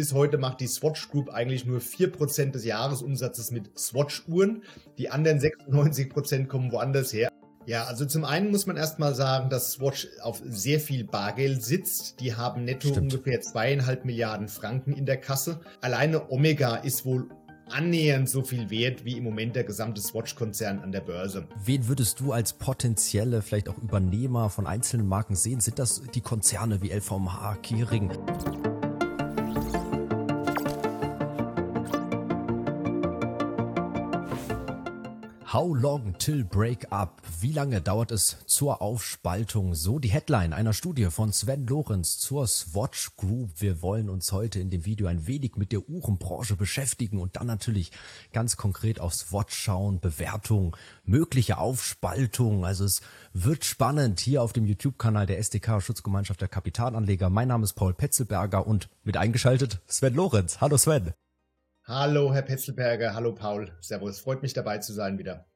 Bis heute macht die Swatch Group eigentlich nur 4% des Jahresumsatzes mit Swatch-Uhren. Die anderen 96% kommen woanders her. Ja, also zum einen muss man erstmal sagen, dass Swatch auf sehr viel Bargeld sitzt. Die haben netto Stimmt. ungefähr zweieinhalb Milliarden Franken in der Kasse. Alleine Omega ist wohl annähernd so viel wert wie im Moment der gesamte Swatch-Konzern an der Börse. Wen würdest du als potenzielle, vielleicht auch Übernehmer von einzelnen Marken sehen? Sind das die Konzerne wie LVMH, Kering? How long till break up? Wie lange dauert es zur Aufspaltung? So die Headline einer Studie von Sven Lorenz zur Swatch Group. Wir wollen uns heute in dem Video ein wenig mit der Uhrenbranche beschäftigen und dann natürlich ganz konkret auf Swatch schauen, Bewertung, mögliche Aufspaltung. Also es wird spannend hier auf dem YouTube-Kanal der SDK Schutzgemeinschaft der Kapitalanleger. Mein Name ist Paul Petzelberger und mit eingeschaltet Sven Lorenz. Hallo Sven. Hallo, Herr Petzelberger. Hallo, Paul. Servus. Freut mich dabei zu sein wieder.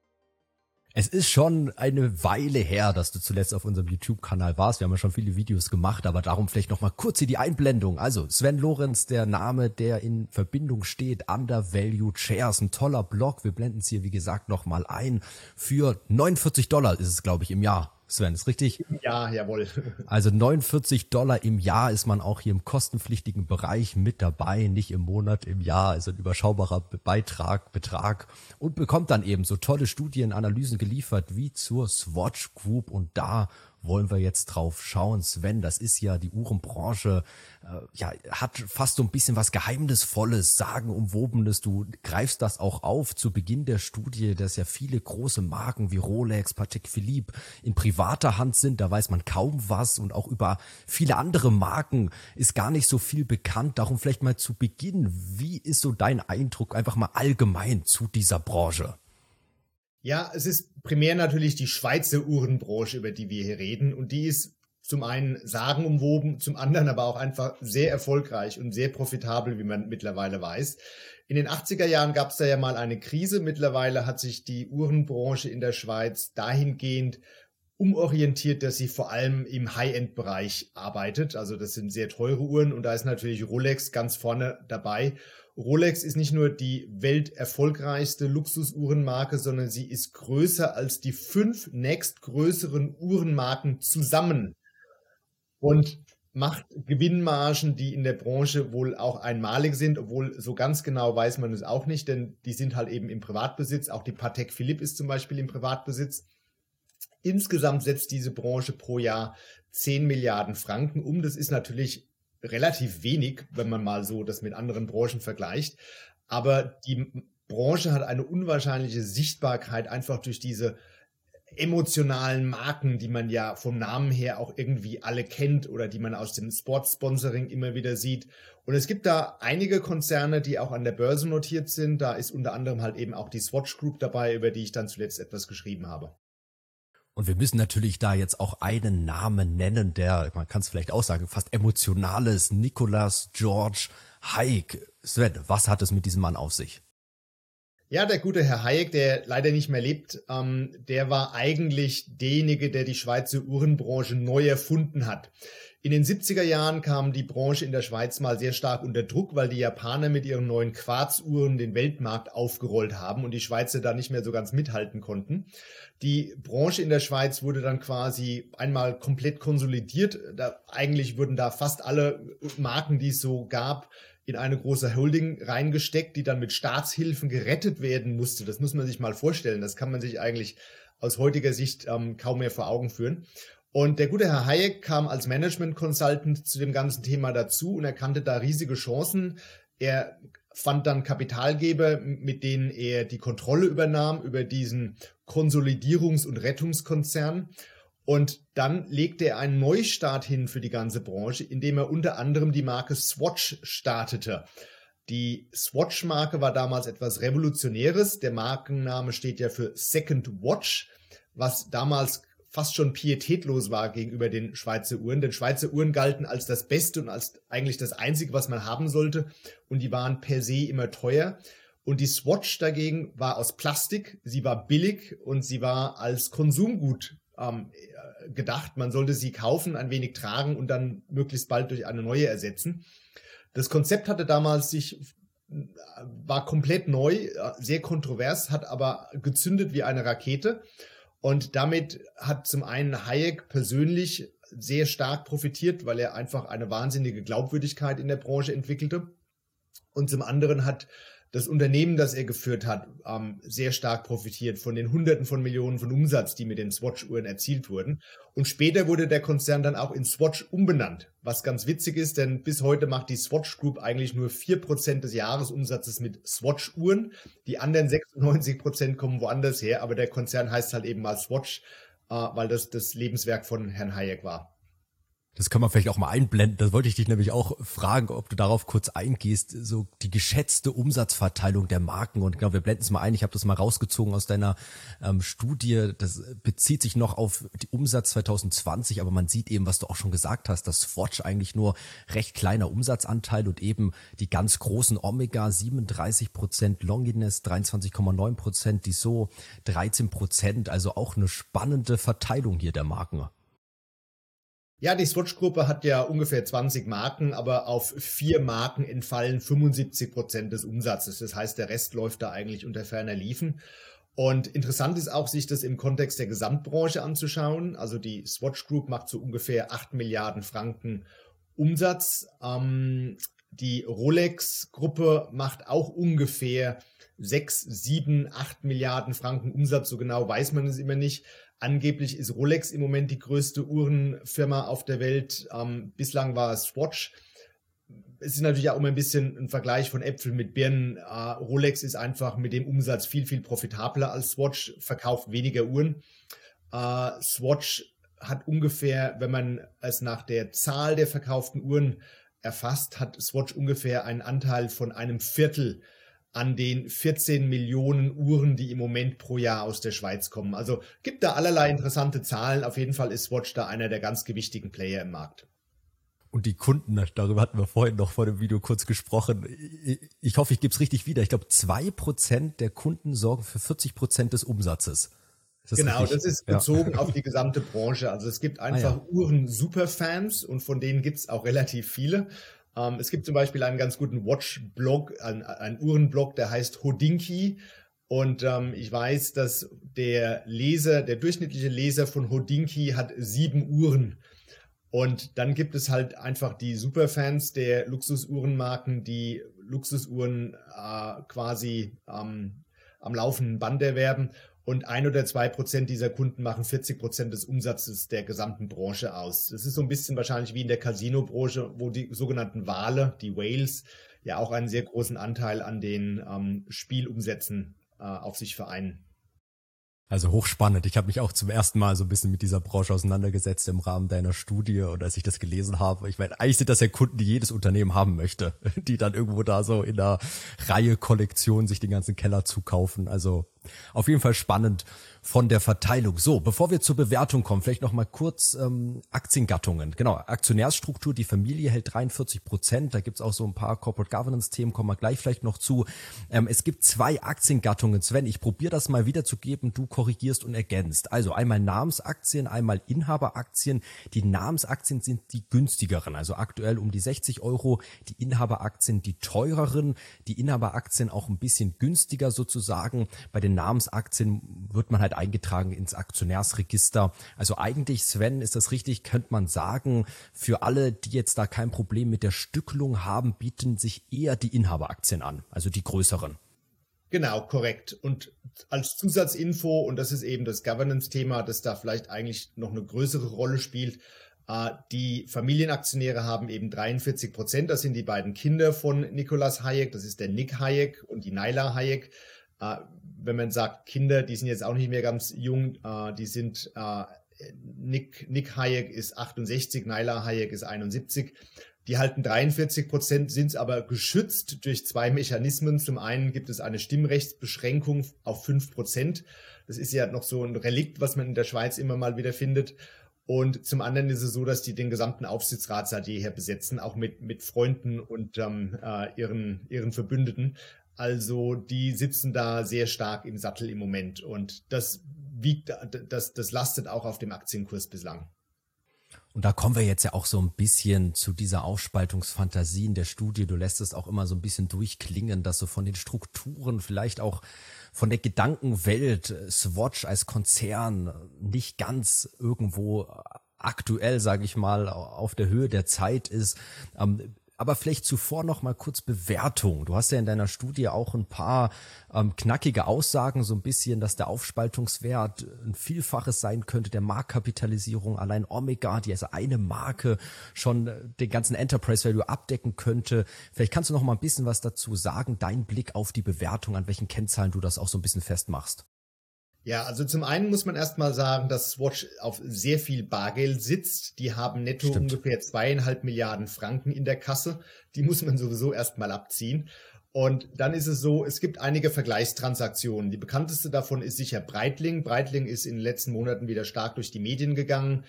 Es ist schon eine Weile her, dass du zuletzt auf unserem YouTube-Kanal warst. Wir haben ja schon viele Videos gemacht, aber darum vielleicht nochmal kurz hier die Einblendung. Also Sven Lorenz, der Name, der in Verbindung steht, Undervalued Shares, ein toller Blog. Wir blenden es hier, wie gesagt, nochmal ein. Für 49 Dollar ist es, glaube ich, im Jahr Sven, ist richtig? Ja, jawohl. Also 49 Dollar im Jahr ist man auch hier im kostenpflichtigen Bereich mit dabei, nicht im Monat, im Jahr, also ein überschaubarer Beitrag, Betrag und bekommt dann eben so tolle Studienanalysen geliefert wie zur Swatch Group und da wollen wir jetzt drauf schauen. Sven, das ist ja die Uhrenbranche, äh, ja, hat fast so ein bisschen was Geheimnisvolles, Sagenumwobenes. Du greifst das auch auf zu Beginn der Studie, dass ja viele große Marken wie Rolex, Patek Philippe in privater Hand sind. Da weiß man kaum was und auch über viele andere Marken ist gar nicht so viel bekannt. Darum vielleicht mal zu Beginn. Wie ist so dein Eindruck einfach mal allgemein zu dieser Branche? Ja, es ist primär natürlich die Schweizer Uhrenbranche, über die wir hier reden. Und die ist zum einen sagenumwoben, zum anderen aber auch einfach sehr erfolgreich und sehr profitabel, wie man mittlerweile weiß. In den 80er Jahren gab es da ja mal eine Krise. Mittlerweile hat sich die Uhrenbranche in der Schweiz dahingehend umorientiert, dass sie vor allem im High-End-Bereich arbeitet. Also das sind sehr teure Uhren und da ist natürlich Rolex ganz vorne dabei. Rolex ist nicht nur die welterfolgreichste Luxusuhrenmarke, sondern sie ist größer als die fünf nächstgrößeren Uhrenmarken zusammen und macht Gewinnmargen, die in der Branche wohl auch einmalig sind, obwohl so ganz genau weiß man es auch nicht, denn die sind halt eben im Privatbesitz. Auch die Patek Philippe ist zum Beispiel im Privatbesitz. Insgesamt setzt diese Branche pro Jahr 10 Milliarden Franken um. Das ist natürlich relativ wenig, wenn man mal so das mit anderen Branchen vergleicht. Aber die Branche hat eine unwahrscheinliche Sichtbarkeit einfach durch diese emotionalen Marken, die man ja vom Namen her auch irgendwie alle kennt oder die man aus dem Sportsponsoring immer wieder sieht. Und es gibt da einige Konzerne, die auch an der Börse notiert sind. Da ist unter anderem halt eben auch die Swatch Group dabei, über die ich dann zuletzt etwas geschrieben habe. Und wir müssen natürlich da jetzt auch einen Namen nennen, der, man kann es vielleicht auch sagen, fast emotionales, Nicolas George Hayek. Sven, was hat es mit diesem Mann auf sich? Ja, der gute Herr Hayek, der leider nicht mehr lebt, ähm, der war eigentlich derjenige, der die Schweizer Uhrenbranche neu erfunden hat. In den 70er Jahren kam die Branche in der Schweiz mal sehr stark unter Druck, weil die Japaner mit ihren neuen Quarzuhren den Weltmarkt aufgerollt haben und die Schweizer da nicht mehr so ganz mithalten konnten. Die Branche in der Schweiz wurde dann quasi einmal komplett konsolidiert. Da, eigentlich wurden da fast alle Marken, die es so gab, in eine große Holding reingesteckt, die dann mit Staatshilfen gerettet werden musste. Das muss man sich mal vorstellen. Das kann man sich eigentlich aus heutiger Sicht ähm, kaum mehr vor Augen führen. Und der gute Herr Hayek kam als Management Consultant zu dem ganzen Thema dazu und erkannte da riesige Chancen. Er fand dann Kapitalgeber, mit denen er die Kontrolle übernahm über diesen Konsolidierungs- und Rettungskonzern. Und dann legte er einen Neustart hin für die ganze Branche, indem er unter anderem die Marke Swatch startete. Die Swatch-Marke war damals etwas Revolutionäres. Der Markenname steht ja für Second Watch, was damals fast schon pietätlos war gegenüber den Schweizer Uhren. Denn Schweizer Uhren galten als das Beste und als eigentlich das Einzige, was man haben sollte. Und die waren per se immer teuer. Und die Swatch dagegen war aus Plastik, sie war billig und sie war als Konsumgut ähm, gedacht. Man sollte sie kaufen, ein wenig tragen und dann möglichst bald durch eine neue ersetzen. Das Konzept hatte damals sich war komplett neu, sehr kontrovers, hat aber gezündet wie eine Rakete. Und damit hat zum einen Hayek persönlich sehr stark profitiert, weil er einfach eine wahnsinnige Glaubwürdigkeit in der Branche entwickelte. Und zum anderen hat das Unternehmen, das er geführt hat, ähm, sehr stark profitiert von den Hunderten von Millionen von Umsatz, die mit den Swatch-Uhren erzielt wurden. Und später wurde der Konzern dann auch in Swatch umbenannt, was ganz witzig ist, denn bis heute macht die Swatch Group eigentlich nur vier Prozent des Jahresumsatzes mit Swatch-Uhren. Die anderen 96 Prozent kommen woanders her, aber der Konzern heißt halt eben mal Swatch, äh, weil das das Lebenswerk von Herrn Hayek war. Das kann man vielleicht auch mal einblenden. Das wollte ich dich nämlich auch fragen, ob du darauf kurz eingehst. So die geschätzte Umsatzverteilung der Marken. Und genau, wir blenden es mal ein. Ich habe das mal rausgezogen aus deiner ähm, Studie. Das bezieht sich noch auf die Umsatz 2020, aber man sieht eben, was du auch schon gesagt hast, dass Swatch eigentlich nur recht kleiner Umsatzanteil und eben die ganz großen Omega 37 Prozent, Longines 23,9 Prozent, die so 13 Prozent. Also auch eine spannende Verteilung hier der Marken. Ja, die Swatch-Gruppe hat ja ungefähr 20 Marken, aber auf vier Marken entfallen 75 Prozent des Umsatzes. Das heißt, der Rest läuft da eigentlich unter ferner Liefen. Und interessant ist auch, sich das im Kontext der Gesamtbranche anzuschauen. Also die Swatch Group macht so ungefähr 8 Milliarden Franken Umsatz. Ähm, die Rolex-Gruppe macht auch ungefähr 6, 7, 8 Milliarden Franken Umsatz. So genau weiß man es immer nicht. Angeblich ist Rolex im Moment die größte Uhrenfirma auf der Welt. Ähm, bislang war es Swatch. Es ist natürlich auch immer ein bisschen ein Vergleich von Äpfeln mit Birnen. Äh, Rolex ist einfach mit dem Umsatz viel, viel profitabler als Swatch, verkauft weniger Uhren. Äh, Swatch hat ungefähr, wenn man es nach der Zahl der verkauften Uhren erfasst, hat Swatch ungefähr einen Anteil von einem Viertel an den 14 Millionen Uhren, die im Moment pro Jahr aus der Schweiz kommen. Also gibt da allerlei interessante Zahlen. Auf jeden Fall ist Swatch da einer der ganz gewichtigen Player im Markt. Und die Kunden, darüber hatten wir vorhin noch vor dem Video kurz gesprochen. Ich hoffe, ich gebe es richtig wieder. Ich glaube, zwei Prozent der Kunden sorgen für 40 Prozent des Umsatzes. Das genau, richtig? das ist bezogen ja. auf die gesamte Branche. Also es gibt einfach ah, ja. Uhren-Superfans und von denen gibt es auch relativ viele. Ähm, es gibt zum Beispiel einen ganz guten Watch-Blog, einen, Uhrenblog, der heißt Hodinki. Und ähm, ich weiß, dass der Leser, der durchschnittliche Leser von Hodinki hat sieben Uhren. Und dann gibt es halt einfach die Superfans der Luxusuhrenmarken, die Luxusuhren äh, quasi ähm, am laufenden Band erwerben. Und ein oder zwei Prozent dieser Kunden machen 40 Prozent des Umsatzes der gesamten Branche aus. Das ist so ein bisschen wahrscheinlich wie in der Casino-Branche, wo die sogenannten Wale, die Whales, ja auch einen sehr großen Anteil an den ähm, Spielumsätzen äh, auf sich vereinen. Also hochspannend. Ich habe mich auch zum ersten Mal so ein bisschen mit dieser Branche auseinandergesetzt im Rahmen deiner Studie und als ich das gelesen habe, ich meine, eigentlich sind das ja Kunden, die jedes Unternehmen haben möchte, die dann irgendwo da so in der Reihe Kollektion sich den ganzen Keller zukaufen. Also auf jeden Fall spannend von der Verteilung. So, bevor wir zur Bewertung kommen, vielleicht noch mal kurz ähm, Aktiengattungen. Genau, Aktionärsstruktur, die Familie hält 43 Prozent. Da gibt's auch so ein paar Corporate Governance-Themen, kommen wir gleich vielleicht noch zu. Ähm, es gibt zwei Aktiengattungen. Sven, ich probiere das mal wiederzugeben. Du korrigierst und ergänzt. Also einmal Namensaktien, einmal Inhaberaktien. Die Namensaktien sind die günstigeren, also aktuell um die 60 Euro. Die Inhaberaktien die teureren. Die Inhaberaktien auch ein bisschen günstiger sozusagen. Bei den Namensaktien wird man halt eingetragen ins Aktionärsregister. Also eigentlich, Sven, ist das richtig, könnte man sagen, für alle, die jetzt da kein Problem mit der Stückelung haben, bieten sich eher die Inhaberaktien an, also die größeren. Genau, korrekt. Und als Zusatzinfo, und das ist eben das Governance-Thema, das da vielleicht eigentlich noch eine größere Rolle spielt, äh, die Familienaktionäre haben eben 43 Prozent. Das sind die beiden Kinder von Nicolas Hayek. Das ist der Nick Hayek und die Naila Hayek. Äh, wenn man sagt, Kinder, die sind jetzt auch nicht mehr ganz jung, äh, die sind, äh, Nick, Nick Hayek ist 68, Naila Hayek ist 71. Die halten 43 Prozent, sind aber geschützt durch zwei Mechanismen. Zum einen gibt es eine Stimmrechtsbeschränkung auf 5 Prozent. Das ist ja noch so ein Relikt, was man in der Schweiz immer mal wieder findet. Und zum anderen ist es so, dass die den gesamten Aufsichtsrat seit jeher besetzen, auch mit, mit Freunden und ähm, äh, ihren, ihren Verbündeten. Also die sitzen da sehr stark im Sattel im Moment und das wiegt, das, das lastet auch auf dem Aktienkurs bislang. Und da kommen wir jetzt ja auch so ein bisschen zu dieser Aufspaltungsfantasie in der Studie. Du lässt es auch immer so ein bisschen durchklingen, dass so von den Strukturen, vielleicht auch von der Gedankenwelt Swatch als Konzern nicht ganz irgendwo aktuell, sage ich mal, auf der Höhe der Zeit ist. Ähm, aber vielleicht zuvor noch mal kurz Bewertung. Du hast ja in deiner Studie auch ein paar ähm, knackige Aussagen, so ein bisschen, dass der Aufspaltungswert ein Vielfaches sein könnte der Marktkapitalisierung. Allein Omega, die als eine Marke schon äh, den ganzen Enterprise Value abdecken könnte. Vielleicht kannst du noch mal ein bisschen was dazu sagen, dein Blick auf die Bewertung, an welchen Kennzahlen du das auch so ein bisschen festmachst. Ja, also zum einen muss man erstmal sagen, dass Swatch auf sehr viel Bargeld sitzt. Die haben netto Stimmt. ungefähr zweieinhalb Milliarden Franken in der Kasse. Die muss man sowieso erstmal abziehen. Und dann ist es so, es gibt einige Vergleichstransaktionen. Die bekannteste davon ist sicher Breitling. Breitling ist in den letzten Monaten wieder stark durch die Medien gegangen.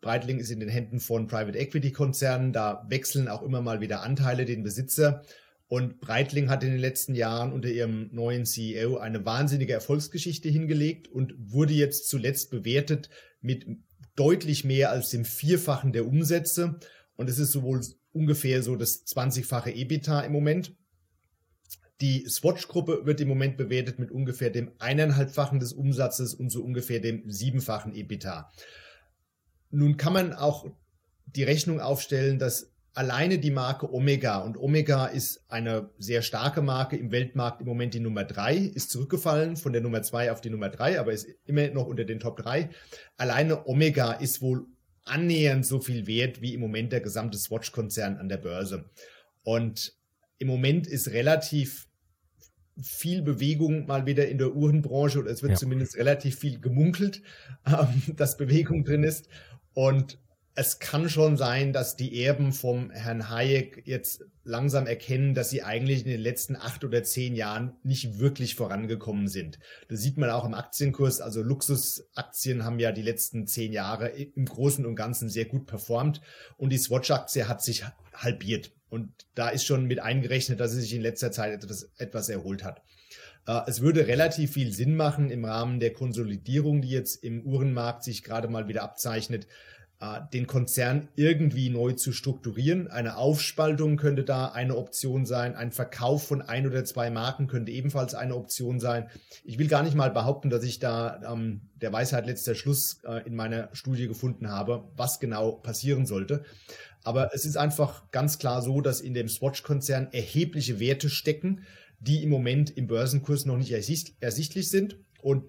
Breitling ist in den Händen von Private Equity Konzernen. Da wechseln auch immer mal wieder Anteile den Besitzer. Und Breitling hat in den letzten Jahren unter ihrem neuen CEO eine wahnsinnige Erfolgsgeschichte hingelegt und wurde jetzt zuletzt bewertet mit deutlich mehr als dem Vierfachen der Umsätze. Und es ist sowohl ungefähr so das 20-fache EBITDA im Moment. Die Swatch-Gruppe wird im Moment bewertet mit ungefähr dem eineinhalbfachen des Umsatzes und so ungefähr dem siebenfachen EBITDA. Nun kann man auch die Rechnung aufstellen, dass alleine die Marke Omega und Omega ist eine sehr starke Marke im Weltmarkt im Moment die Nummer drei, ist zurückgefallen von der Nummer zwei auf die Nummer drei, aber ist immer noch unter den Top drei. Alleine Omega ist wohl annähernd so viel wert wie im Moment der gesamte Swatch-Konzern an der Börse. Und im Moment ist relativ viel Bewegung mal wieder in der Uhrenbranche oder es wird ja. zumindest relativ viel gemunkelt, ähm, dass Bewegung drin ist. Und es kann schon sein, dass die Erben vom Herrn Hayek jetzt langsam erkennen, dass sie eigentlich in den letzten acht oder zehn Jahren nicht wirklich vorangekommen sind. Das sieht man auch im Aktienkurs. Also Luxusaktien haben ja die letzten zehn Jahre im Großen und Ganzen sehr gut performt und die Swatch-Aktie hat sich halbiert. Und da ist schon mit eingerechnet, dass sie sich in letzter Zeit etwas, etwas erholt hat. Äh, es würde relativ viel Sinn machen im Rahmen der Konsolidierung, die jetzt im Uhrenmarkt sich gerade mal wieder abzeichnet, den Konzern irgendwie neu zu strukturieren. Eine Aufspaltung könnte da eine Option sein. Ein Verkauf von ein oder zwei Marken könnte ebenfalls eine Option sein. Ich will gar nicht mal behaupten, dass ich da ähm, der Weisheit letzter Schluss äh, in meiner Studie gefunden habe, was genau passieren sollte. Aber es ist einfach ganz klar so, dass in dem Swatch-Konzern erhebliche Werte stecken, die im Moment im Börsenkurs noch nicht ersichtlich sind. Und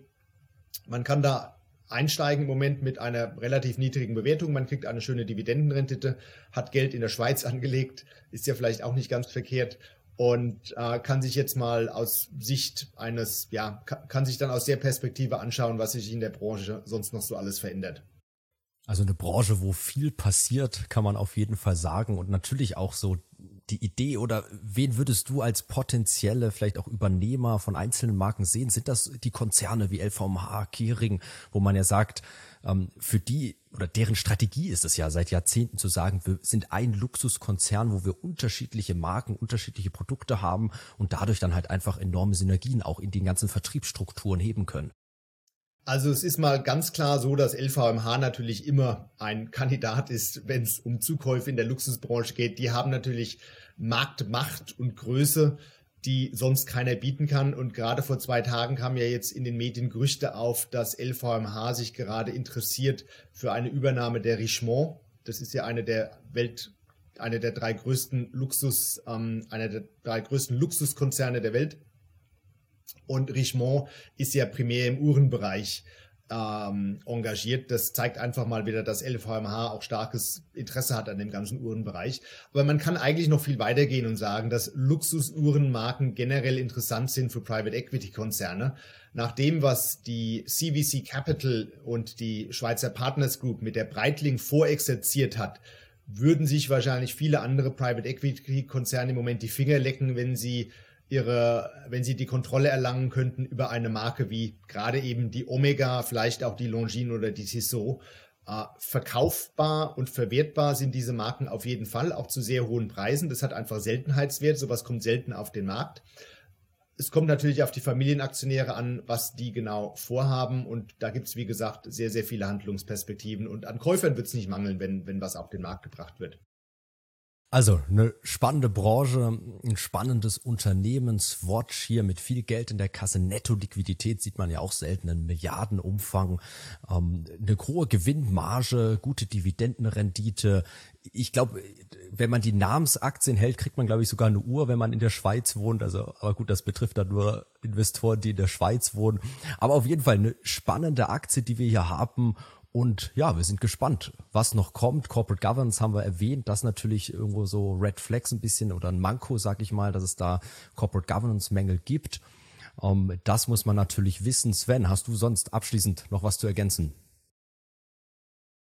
man kann da einsteigen im Moment mit einer relativ niedrigen Bewertung. Man kriegt eine schöne Dividendenrendite, hat Geld in der Schweiz angelegt, ist ja vielleicht auch nicht ganz verkehrt und äh, kann sich jetzt mal aus Sicht eines, ja, kann, kann sich dann aus der Perspektive anschauen, was sich in der Branche sonst noch so alles verändert. Also eine Branche, wo viel passiert, kann man auf jeden Fall sagen und natürlich auch so die Idee oder wen würdest du als potenzielle, vielleicht auch Übernehmer von einzelnen Marken sehen? Sind das die Konzerne wie LVMH, Kering, wo man ja sagt, ähm, für die oder deren Strategie ist es ja seit Jahrzehnten zu sagen, wir sind ein Luxuskonzern, wo wir unterschiedliche Marken, unterschiedliche Produkte haben und dadurch dann halt einfach enorme Synergien auch in den ganzen Vertriebsstrukturen heben können. Also es ist mal ganz klar so, dass LVMH natürlich immer ein Kandidat ist, wenn es um Zukäufe in der Luxusbranche geht. Die haben natürlich Marktmacht und Größe, die sonst keiner bieten kann. Und gerade vor zwei Tagen kamen ja jetzt in den Medien Gerüchte auf, dass LVMH sich gerade interessiert für eine Übernahme der Richemont. Das ist ja eine der Welt, eine der drei größten Luxus, ähm, einer der drei größten Luxuskonzerne der Welt. Und Richemont ist ja primär im Uhrenbereich ähm, engagiert. Das zeigt einfach mal wieder, dass LVMH auch starkes Interesse hat an dem ganzen Uhrenbereich. Aber man kann eigentlich noch viel weitergehen und sagen, dass Luxusuhrenmarken generell interessant sind für Private Equity Konzerne. Nach dem, was die CVC Capital und die Schweizer Partners Group mit der Breitling vorexerziert hat, würden sich wahrscheinlich viele andere Private Equity Konzerne im Moment die Finger lecken, wenn sie ihre, wenn sie die Kontrolle erlangen könnten über eine Marke wie gerade eben die Omega, vielleicht auch die Longines oder die Tissot. Äh, verkaufbar und verwertbar sind diese Marken auf jeden Fall, auch zu sehr hohen Preisen. Das hat einfach Seltenheitswert, sowas kommt selten auf den Markt. es kommt natürlich auf die Familienaktionäre an, was die genau vorhaben. Und da gibt es, wie gesagt, sehr, sehr viele Handlungsperspektiven. Und an Käufern wird es nicht mangeln, wenn, wenn was auf den Markt gebracht wird. Also eine spannende Branche, ein spannendes Unternehmen, Swatch hier mit viel Geld in der Kasse, Netto-Liquidität sieht man ja auch selten, einen Milliardenumfang, ähm, eine hohe Gewinnmarge, gute Dividendenrendite. Ich glaube, wenn man die Namensaktien hält, kriegt man, glaube ich, sogar eine Uhr, wenn man in der Schweiz wohnt. Also, aber gut, das betrifft dann nur Investoren, die in der Schweiz wohnen. Aber auf jeden Fall eine spannende Aktie, die wir hier haben und ja, wir sind gespannt, was noch kommt. Corporate Governance haben wir erwähnt, das natürlich irgendwo so Red Flags ein bisschen oder ein Manko, sag ich mal, dass es da Corporate Governance Mängel gibt. Um, ähm, das muss man natürlich wissen. Sven, hast du sonst abschließend noch was zu ergänzen?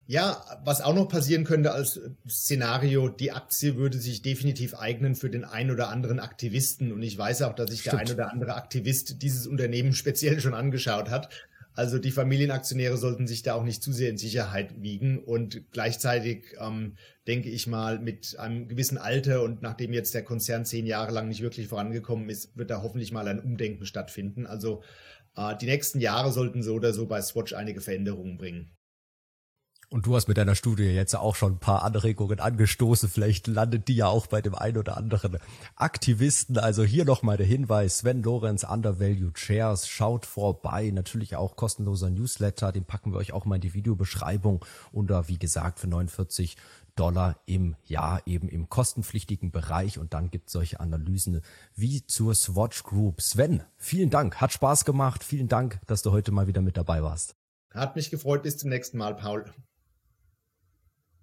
Ja, was auch noch passieren könnte als Szenario, die Aktie würde sich definitiv eignen für den ein oder anderen Aktivisten. Und ich weiß auch, dass sich Stimmt. der ein oder andere Aktivist dieses Unternehmen speziell schon angeschaut hat. Also die Familienaktionäre sollten sich da auch nicht zu sehr in Sicherheit wiegen und gleichzeitig ähm, denke ich mal mit einem gewissen Alter und nachdem jetzt der Konzern zehn Jahre lang nicht wirklich vorangekommen ist, wird da hoffentlich mal ein Umdenken stattfinden. Also äh, die nächsten Jahre sollten so oder so bei Swatch einige Veränderungen bringen. Und du hast mit deiner Studie jetzt auch schon ein paar Anregungen angestoßen. Vielleicht landet die ja auch bei dem einen oder anderen Aktivisten. Also hier nochmal der Hinweis. Sven Lorenz, Undervalued Shares. Schaut vorbei. Natürlich auch kostenloser Newsletter. Den packen wir euch auch mal in die Videobeschreibung. Da, wie gesagt, für 49 Dollar im Jahr eben im kostenpflichtigen Bereich. Und dann gibt es solche Analysen wie zur Swatch Group. Sven, vielen Dank. Hat Spaß gemacht. Vielen Dank, dass du heute mal wieder mit dabei warst. Hat mich gefreut. Bis zum nächsten Mal, Paul.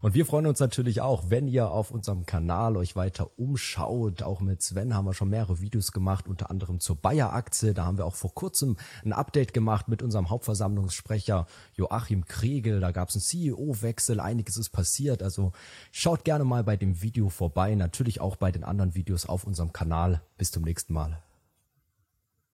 Und wir freuen uns natürlich auch, wenn ihr auf unserem Kanal euch weiter umschaut. Auch mit Sven haben wir schon mehrere Videos gemacht, unter anderem zur Bayer-Aktie. Da haben wir auch vor kurzem ein Update gemacht mit unserem Hauptversammlungssprecher Joachim Kregel. Da gab es einen CEO-Wechsel, einiges ist passiert. Also schaut gerne mal bei dem Video vorbei, natürlich auch bei den anderen Videos auf unserem Kanal. Bis zum nächsten Mal.